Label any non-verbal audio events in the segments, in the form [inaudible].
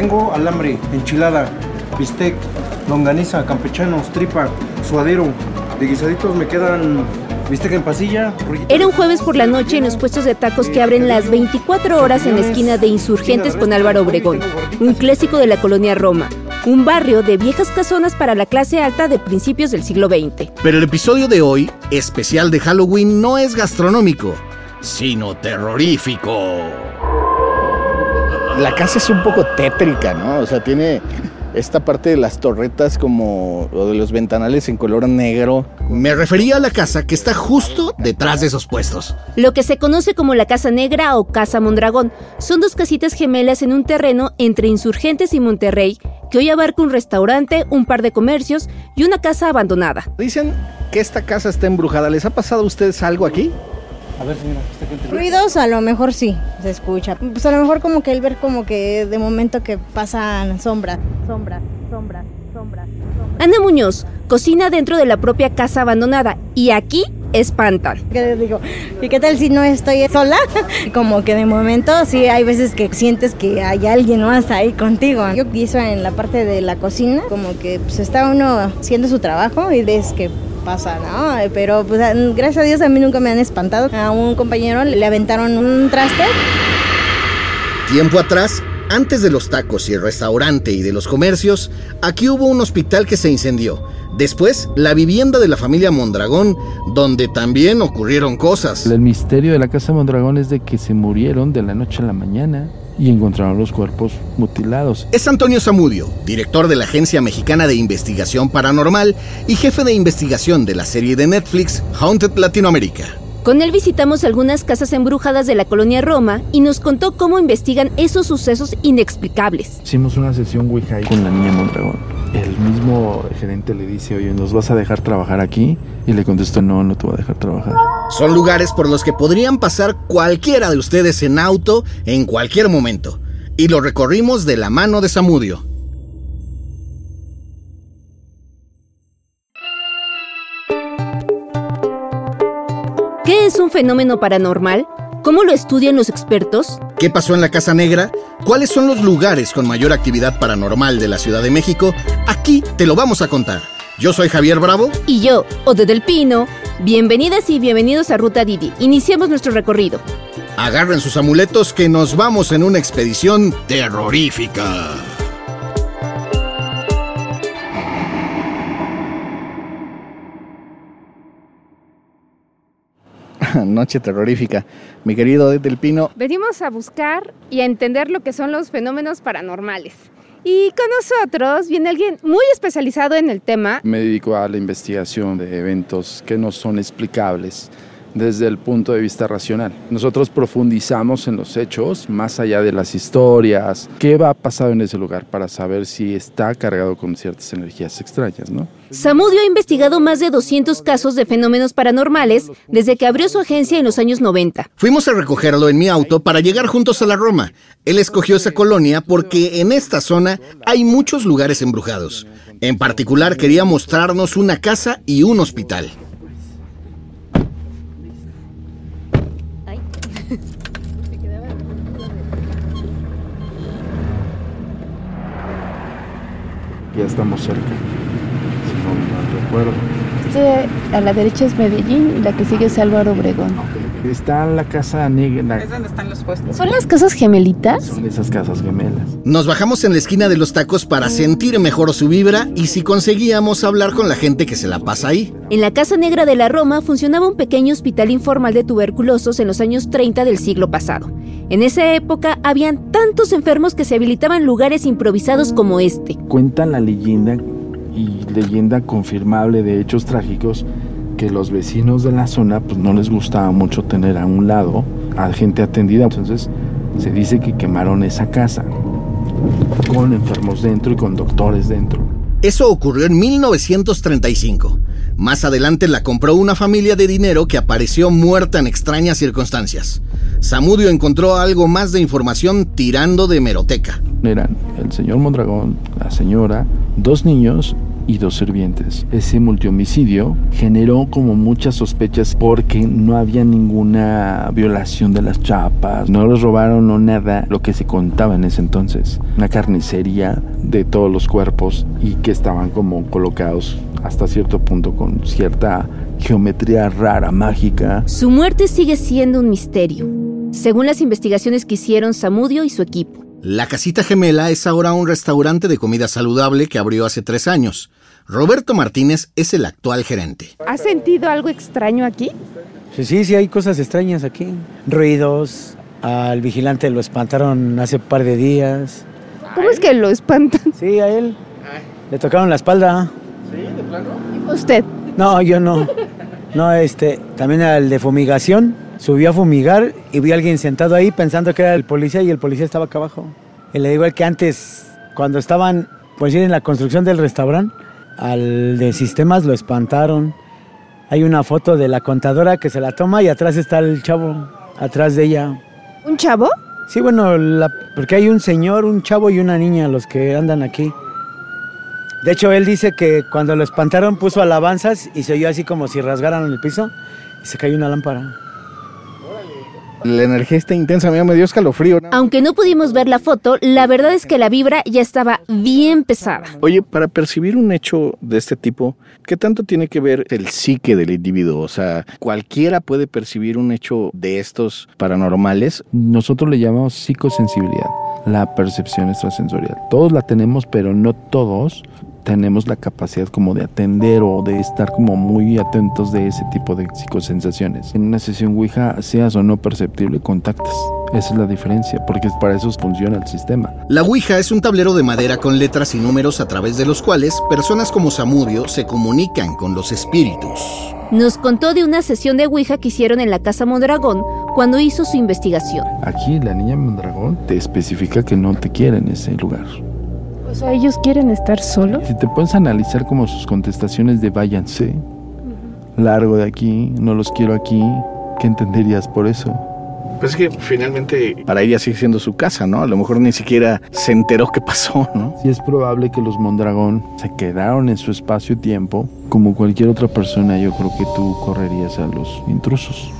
Tengo alambre, enchilada, bistec, longaniza, campechanos, tripa, suadero. De guisaditos me quedan bistec en pasilla. Era un jueves por la noche en los puestos de tacos que abren las 24 horas en la esquina de Insurgentes con Álvaro Obregón, un clásico de la colonia Roma un barrio de viejas casonas para la clase alta de principios del siglo XX. Pero el episodio de hoy, especial de Halloween, no es gastronómico, sino terrorífico. La casa es un poco tétrica, ¿no? O sea, tiene esta parte de las torretas como o de los ventanales en color negro. Me refería a la casa que está justo detrás de esos puestos. Lo que se conoce como la Casa Negra o Casa Mondragón son dos casitas gemelas en un terreno entre Insurgentes y Monterrey que hoy abarca un restaurante, un par de comercios y una casa abandonada. Dicen que esta casa está embrujada. ¿Les ha pasado a ustedes algo aquí? A ver, señora, Ruidos a lo mejor sí, se escucha. Pues a lo mejor como que él ver como que de momento que pasan sombra, sombra, sombra, sombra, sombra. Ana Muñoz cocina dentro de la propia casa abandonada y aquí espantan. ¿Qué digo? ¿Y qué tal si no estoy sola? [laughs] Como que de momento sí hay veces que sientes que hay alguien más ahí contigo. Yo pienso en la parte de la cocina, como que pues está uno haciendo su trabajo y ves que pasa, ¿no? Pero pues gracias a Dios a mí nunca me han espantado. A un compañero le aventaron un traste. Tiempo atrás, antes de los tacos y el restaurante y de los comercios, aquí hubo un hospital que se incendió. Después, la vivienda de la familia Mondragón, donde también ocurrieron cosas. El misterio de la casa Mondragón es de que se murieron de la noche a la mañana y encontraron los cuerpos mutilados. Es Antonio Zamudio, director de la Agencia Mexicana de Investigación Paranormal y jefe de investigación de la serie de Netflix Haunted Latinoamérica. Con él visitamos algunas casas embrujadas de la colonia Roma y nos contó cómo investigan esos sucesos inexplicables. Hicimos una sesión Ouija con la niña Mondragón. El mismo gerente le dice, oye, ¿nos vas a dejar trabajar aquí? Y le contestó, no, no te voy a dejar trabajar. Son lugares por los que podrían pasar cualquiera de ustedes en auto en cualquier momento. Y lo recorrimos de la mano de Samudio. ¿Qué es un fenómeno paranormal? ¿Cómo lo estudian los expertos? ¿Qué pasó en la Casa Negra? ¿Cuáles son los lugares con mayor actividad paranormal de la Ciudad de México? Aquí te lo vamos a contar. Yo soy Javier Bravo. Y yo, Ode del Pino. Bienvenidas y bienvenidos a Ruta Didi. Iniciamos nuestro recorrido. Agarren sus amuletos que nos vamos en una expedición terrorífica. [laughs] Noche terrorífica. Mi querido Del Pino. Venimos a buscar y a entender lo que son los fenómenos paranormales. Y con nosotros viene alguien muy especializado en el tema. Me dedico a la investigación de eventos que no son explicables desde el punto de vista racional. Nosotros profundizamos en los hechos, más allá de las historias, qué va a pasar en ese lugar para saber si está cargado con ciertas energías extrañas, ¿no? Samudio ha investigado más de 200 casos de fenómenos paranormales desde que abrió su agencia en los años 90. Fuimos a recogerlo en mi auto para llegar juntos a la Roma. Él escogió esa colonia porque en esta zona hay muchos lugares embrujados. En particular quería mostrarnos una casa y un hospital. Ya estamos cerca, si no me recuerdo. Este a la derecha es Medellín y la que sigue es Álvaro Obregón. Está la casa negra. Es donde están los puestos. ¿Son las casas gemelitas? Son esas casas gemelas. Nos bajamos en la esquina de los tacos para sentir mejor su vibra y si conseguíamos hablar con la gente que se la pasa ahí. En la Casa Negra de la Roma funcionaba un pequeño hospital informal de tuberculosos en los años 30 del siglo pasado. En esa época habían tantos enfermos que se habilitaban lugares improvisados como este. Cuentan la leyenda y leyenda confirmable de hechos trágicos que los vecinos de la zona pues no les gustaba mucho tener a un lado a gente atendida. Entonces se dice que quemaron esa casa con enfermos dentro y con doctores dentro. Eso ocurrió en 1935. Más adelante la compró una familia de dinero que apareció muerta en extrañas circunstancias. Samudio encontró algo más de información tirando de meroteca. Eran el señor Mondragón, la señora, dos niños y dos sirvientes. Ese multihomicidio generó como muchas sospechas porque no había ninguna violación de las chapas, no los robaron o nada, lo que se contaba en ese entonces. Una carnicería de todos los cuerpos y que estaban como colocados hasta cierto punto con cierta geometría rara, mágica. Su muerte sigue siendo un misterio, según las investigaciones que hicieron Samudio y su equipo. La Casita Gemela es ahora un restaurante de comida saludable que abrió hace tres años. Roberto Martínez es el actual gerente. ¿Has sentido algo extraño aquí? Sí, sí, sí, hay cosas extrañas aquí. Ruidos, al vigilante lo espantaron hace un par de días. ¿Cómo es que lo espantan? Sí, a él. Le tocaron la espalda. ¿Usted? No, yo no. No, este, también al de fumigación. Subió a fumigar y vi a alguien sentado ahí pensando que era el policía y el policía estaba acá abajo. Y le digo que antes, cuando estaban, pues en la construcción del restaurante, al de sistemas lo espantaron. Hay una foto de la contadora que se la toma y atrás está el chavo, atrás de ella. ¿Un chavo? Sí, bueno, la- porque hay un señor, un chavo y una niña los que andan aquí. De hecho, él dice que cuando lo espantaron puso alabanzas y se oyó así como si rasgaran el piso y se cayó una lámpara. La energía está intensa, a mí me dio escalofrío. ¿no? Aunque no pudimos ver la foto, la verdad es que la vibra ya estaba bien pesada. Oye, para percibir un hecho de este tipo, ¿qué tanto tiene que ver el psique del individuo? O sea, ¿cualquiera puede percibir un hecho de estos paranormales? Nosotros le llamamos psicosensibilidad, la percepción extrasensorial. Todos la tenemos, pero no todos tenemos la capacidad como de atender o de estar como muy atentos de ese tipo de psicosensaciones. En una sesión Ouija, seas o no perceptible, contactas. Esa es la diferencia, porque para eso funciona el sistema. La Ouija es un tablero de madera con letras y números a través de los cuales personas como Samudio se comunican con los espíritus. Nos contó de una sesión de Ouija que hicieron en la Casa Mondragón cuando hizo su investigación. Aquí la niña Mondragón te especifica que no te quiere en ese lugar. O sea, ellos quieren estar solos. Si te puedes analizar como sus contestaciones de váyanse, largo de aquí, no los quiero aquí, ¿qué entenderías por eso? Pues es que finalmente para ella sigue siendo su casa, ¿no? A lo mejor ni siquiera se enteró qué pasó, ¿no? Sí es probable que los Mondragón se quedaron en su espacio-tiempo. Como cualquier otra persona, yo creo que tú correrías a los intrusos.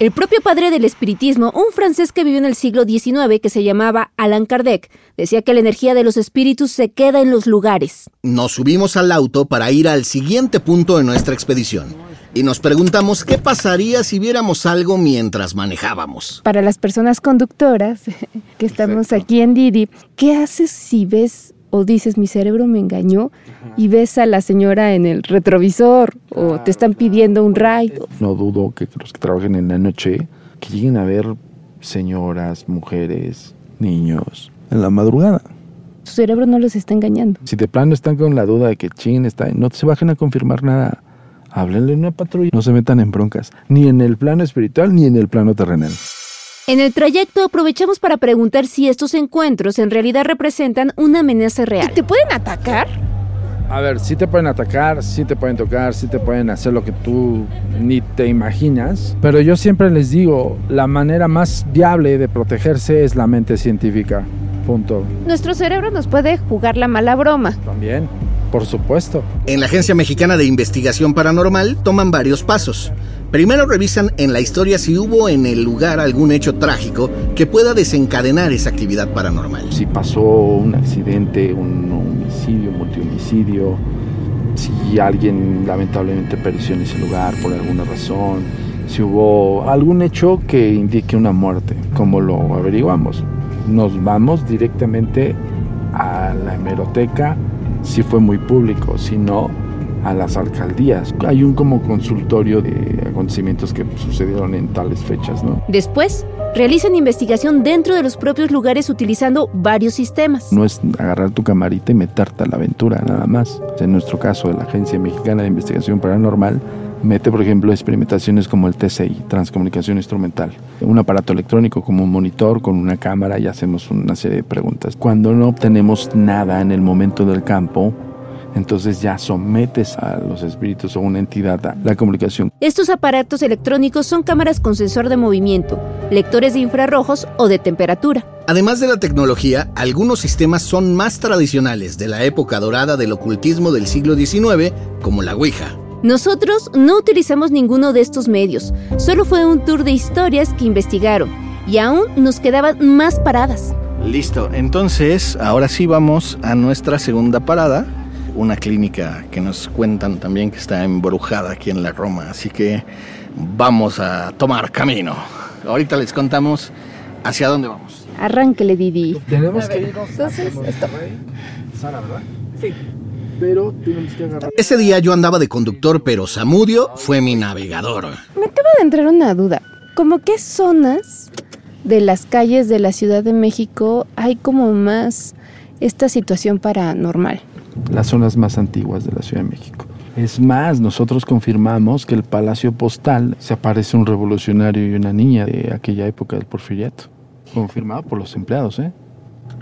El propio padre del espiritismo, un francés que vivió en el siglo XIX que se llamaba Allan Kardec, decía que la energía de los espíritus se queda en los lugares. Nos subimos al auto para ir al siguiente punto de nuestra expedición y nos preguntamos qué pasaría si viéramos algo mientras manejábamos. Para las personas conductoras [laughs] que estamos aquí en Didi, ¿qué haces si ves o dices mi cerebro me engañó y ves a la señora en el retrovisor o te están pidiendo un ride? No dudo que los que trabajen en la noche, que lleguen a ver señoras, mujeres, niños, en la madrugada. Su cerebro no los está engañando. Si de plano están con la duda de que ching está, no se bajen a confirmar nada. Háblenle a una patrulla. No se metan en broncas, ni en el plano espiritual ni en el plano terrenal. En el trayecto aprovechamos para preguntar si estos encuentros en realidad representan una amenaza real. ¿Te pueden atacar? A ver, sí te pueden atacar, sí te pueden tocar, sí te pueden hacer lo que tú ni te imaginas. Pero yo siempre les digo, la manera más viable de protegerse es la mente científica. Punto. Nuestro cerebro nos puede jugar la mala broma. También, por supuesto. En la Agencia Mexicana de Investigación Paranormal toman varios pasos. Primero revisan en la historia si hubo en el lugar algún hecho trágico que pueda desencadenar esa actividad paranormal. Si pasó un accidente, un homicidio, multihomicidio, si alguien lamentablemente pereció en ese lugar por alguna razón, si hubo algún hecho que indique una muerte, como lo averiguamos. Nos vamos directamente a la hemeroteca si fue muy público, si no, a las alcaldías. Hay un como consultorio de acontecimientos que sucedieron en tales fechas, ¿no? Después, realizan investigación dentro de los propios lugares utilizando varios sistemas. No es agarrar tu camarita y meterte a la aventura, nada más. En nuestro caso, la Agencia Mexicana de Investigación Paranormal mete, por ejemplo, experimentaciones como el TCI, transcomunicación instrumental, un aparato electrónico como un monitor con una cámara y hacemos una serie de preguntas. Cuando no obtenemos nada en el momento del campo, entonces ya sometes a los espíritus o una entidad a la comunicación. Estos aparatos electrónicos son cámaras con sensor de movimiento, lectores de infrarrojos o de temperatura. Además de la tecnología, algunos sistemas son más tradicionales de la época dorada del ocultismo del siglo XIX, como la Ouija. Nosotros no utilizamos ninguno de estos medios, solo fue un tour de historias que investigaron y aún nos quedaban más paradas. Listo, entonces ahora sí vamos a nuestra segunda parada, una clínica que nos cuentan también que está embrujada aquí en la Roma, así que vamos a tomar camino. Ahorita les contamos hacia dónde vamos. Arránquele, Didi. Tenemos que irnos Entonces, esto. Sara, ¿verdad? Sí. Pero tenemos que agarrar. Ese día yo andaba de conductor, pero Samudio fue mi navegador. Me acaba de entrar una duda. ¿Cómo qué zonas de las calles de la Ciudad de México hay como más esta situación paranormal? Las zonas más antiguas de la Ciudad de México. Es más, nosotros confirmamos que el Palacio Postal se aparece un revolucionario y una niña de aquella época del porfiriato. Confirmado por los empleados, ¿eh?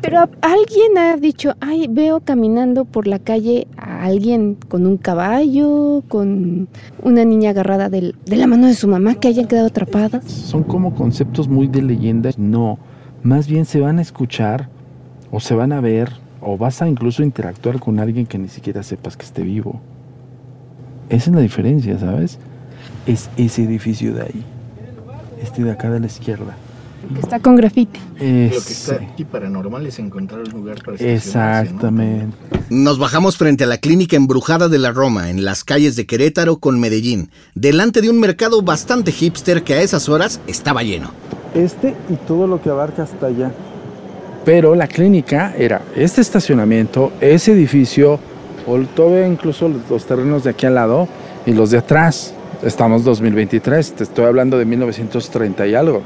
Pero alguien ha dicho, ay, veo caminando por la calle a alguien con un caballo, con una niña agarrada de la mano de su mamá que hayan quedado atrapadas. Son como conceptos muy de leyenda. No, más bien se van a escuchar o se van a ver o vas a incluso interactuar con alguien que ni siquiera sepas que esté vivo. Esa es la diferencia, ¿sabes? Es ese edificio de ahí. Este de acá de la izquierda. Que está con grafiti. Lo que está aquí paranormal es encontrar un lugar para estacionarse, ¿no? Exactamente. Nos bajamos frente a la clínica embrujada de la Roma, en las calles de Querétaro con Medellín, delante de un mercado bastante hipster que a esas horas estaba lleno. Este y todo lo que abarca hasta allá. Pero la clínica era este estacionamiento, ese edificio, o todavía incluso los- los terrenos de aquí al lado y los de atrás. Estamos 2023, te estoy hablando de 1930 y algo.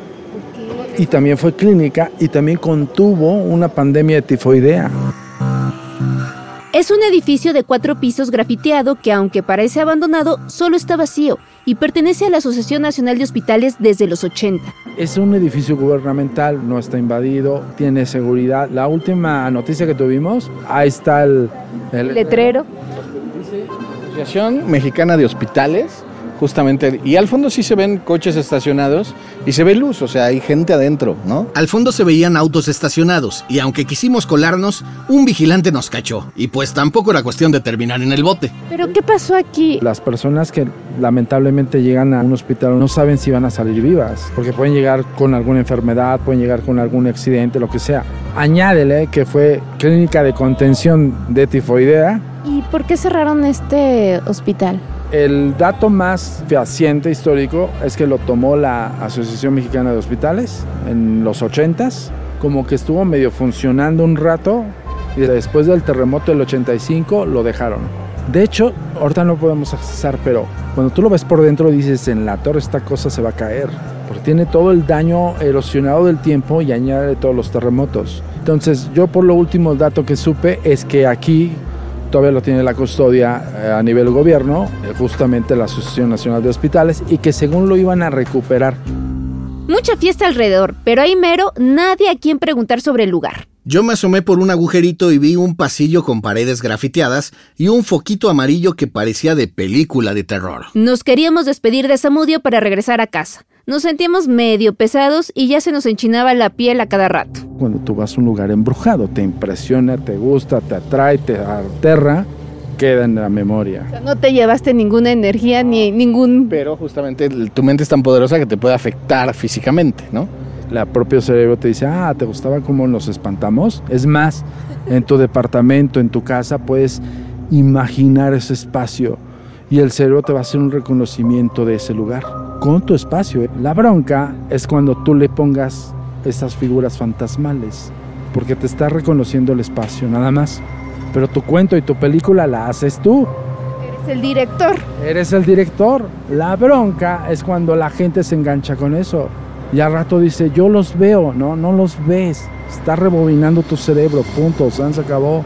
Y también fue clínica y también contuvo una pandemia de tifoidea. Es un edificio de cuatro pisos grafiteado que, aunque parece abandonado, solo está vacío y pertenece a la Asociación Nacional de Hospitales desde los 80. Es un edificio gubernamental, no está invadido, tiene seguridad. La última noticia que tuvimos, ahí está el, el- Letrero. Asociación Mexicana de Hospitales, justamente, y al fondo sí se ven coches estacionados y se ve luz, o sea, hay gente adentro, ¿no? Al fondo se veían autos estacionados y aunque quisimos colarnos, un vigilante nos cachó. Y pues tampoco era cuestión de terminar en el bote. Pero ¿qué pasó aquí? Las personas que lamentablemente llegan a un hospital no saben si van a salir vivas, porque pueden llegar con alguna enfermedad, pueden llegar con algún accidente, lo que sea. Añádele que fue clínica de contención de tifoidea. ¿Y por qué cerraron este hospital? El dato más fehaciente histórico es que lo tomó la Asociación Mexicana de Hospitales en los 80s, como que estuvo medio funcionando un rato y después del terremoto del 85 lo dejaron. De hecho, ahorita no podemos accesar, pero cuando tú lo ves por dentro dices, en la torre esta cosa se va a caer, porque tiene todo el daño erosionado del tiempo y añade todos los terremotos. Entonces, yo por lo último el dato que supe es que aquí todavía lo tiene la custodia eh, a nivel gobierno, eh, justamente la Asociación Nacional de Hospitales, y que según lo iban a recuperar. Mucha fiesta alrededor, pero ahí mero nadie a quien preguntar sobre el lugar. Yo me asomé por un agujerito y vi un pasillo con paredes grafiteadas y un foquito amarillo que parecía de película de terror. Nos queríamos despedir de Samudio para regresar a casa. Nos sentíamos medio pesados y ya se nos enchinaba la piel a cada rato. Cuando tú vas a un lugar embrujado, te impresiona, te gusta, te atrae, te aterra, queda en la memoria. O sea, no te llevaste ninguna energía ni ningún... Pero justamente tu mente es tan poderosa que te puede afectar físicamente, ¿no? La propio cerebro te dice, ah, ¿te gustaba cómo nos espantamos? Es más, en tu departamento, en tu casa, puedes imaginar ese espacio y el cerebro te va a hacer un reconocimiento de ese lugar con tu espacio. La bronca es cuando tú le pongas estas figuras fantasmales, porque te está reconociendo el espacio nada más. Pero tu cuento y tu película la haces tú. Eres el director. Eres el director. La bronca es cuando la gente se engancha con eso. Y al rato dice, yo los veo. No, no los ves. Está rebobinando tu cerebro. Punto. Se acabó.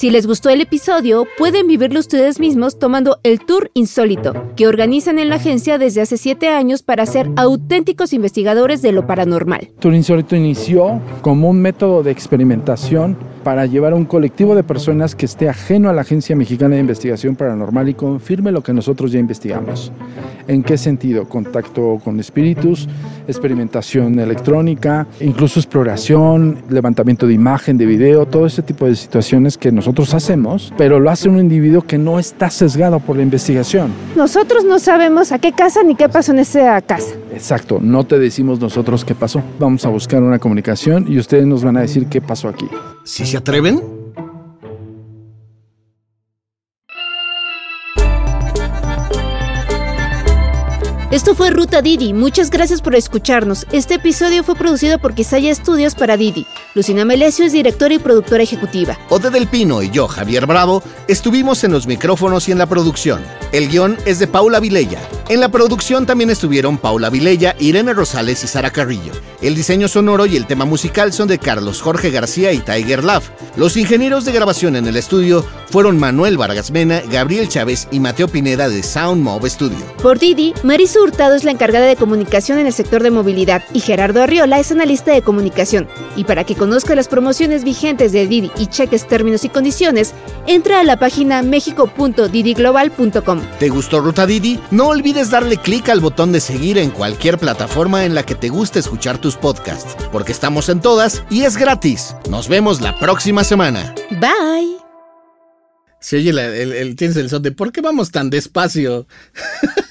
Si les gustó el episodio, pueden vivirlo ustedes mismos tomando el Tour Insólito, que organizan en la agencia desde hace siete años para ser auténticos investigadores de lo paranormal. Tour Insólito inició como un método de experimentación para llevar a un colectivo de personas que esté ajeno a la Agencia Mexicana de Investigación Paranormal y confirme lo que nosotros ya investigamos. ¿En qué sentido? Contacto con espíritus, experimentación electrónica, incluso exploración, levantamiento de imagen, de video, todo ese tipo de situaciones que nosotros hacemos, pero lo hace un individuo que no está sesgado por la investigación. Nosotros no sabemos a qué casa ni qué pasó en esa casa. Exacto, no te decimos nosotros qué pasó. Vamos a buscar una comunicación y ustedes nos van a decir qué pasó aquí. ¿Si se atreven? Esto fue Ruta Didi. Muchas gracias por escucharnos. Este episodio fue producido por Quisaya Estudios para Didi. Lucina Melesio es directora y productora ejecutiva. Ode del Pino y yo, Javier Bravo, estuvimos en los micrófonos y en la producción. El guion es de Paula Vilella. En la producción también estuvieron Paula Vilella, Irene Rosales y Sara Carrillo. El diseño sonoro y el tema musical son de Carlos Jorge García y Tiger Love. Los ingenieros de grabación en el estudio fueron Manuel Vargas Mena, Gabriel Chávez y Mateo Pineda de Sound Mob Studio. Por Didi, Hurtado es la encargada de comunicación en el sector de movilidad y Gerardo Arriola es analista de comunicación. Y para que conozca las promociones vigentes de Didi y cheques términos y condiciones, entra a la página mexico.didiglobal.com. ¿Te gustó Ruta Didi? No olvides darle clic al botón de seguir en cualquier plataforma en la que te guste escuchar tus podcasts, porque estamos en todas y es gratis. Nos vemos la próxima semana. Bye. Se oye la- el, el- tienes el son de ¿por qué vamos tan despacio? [laughs]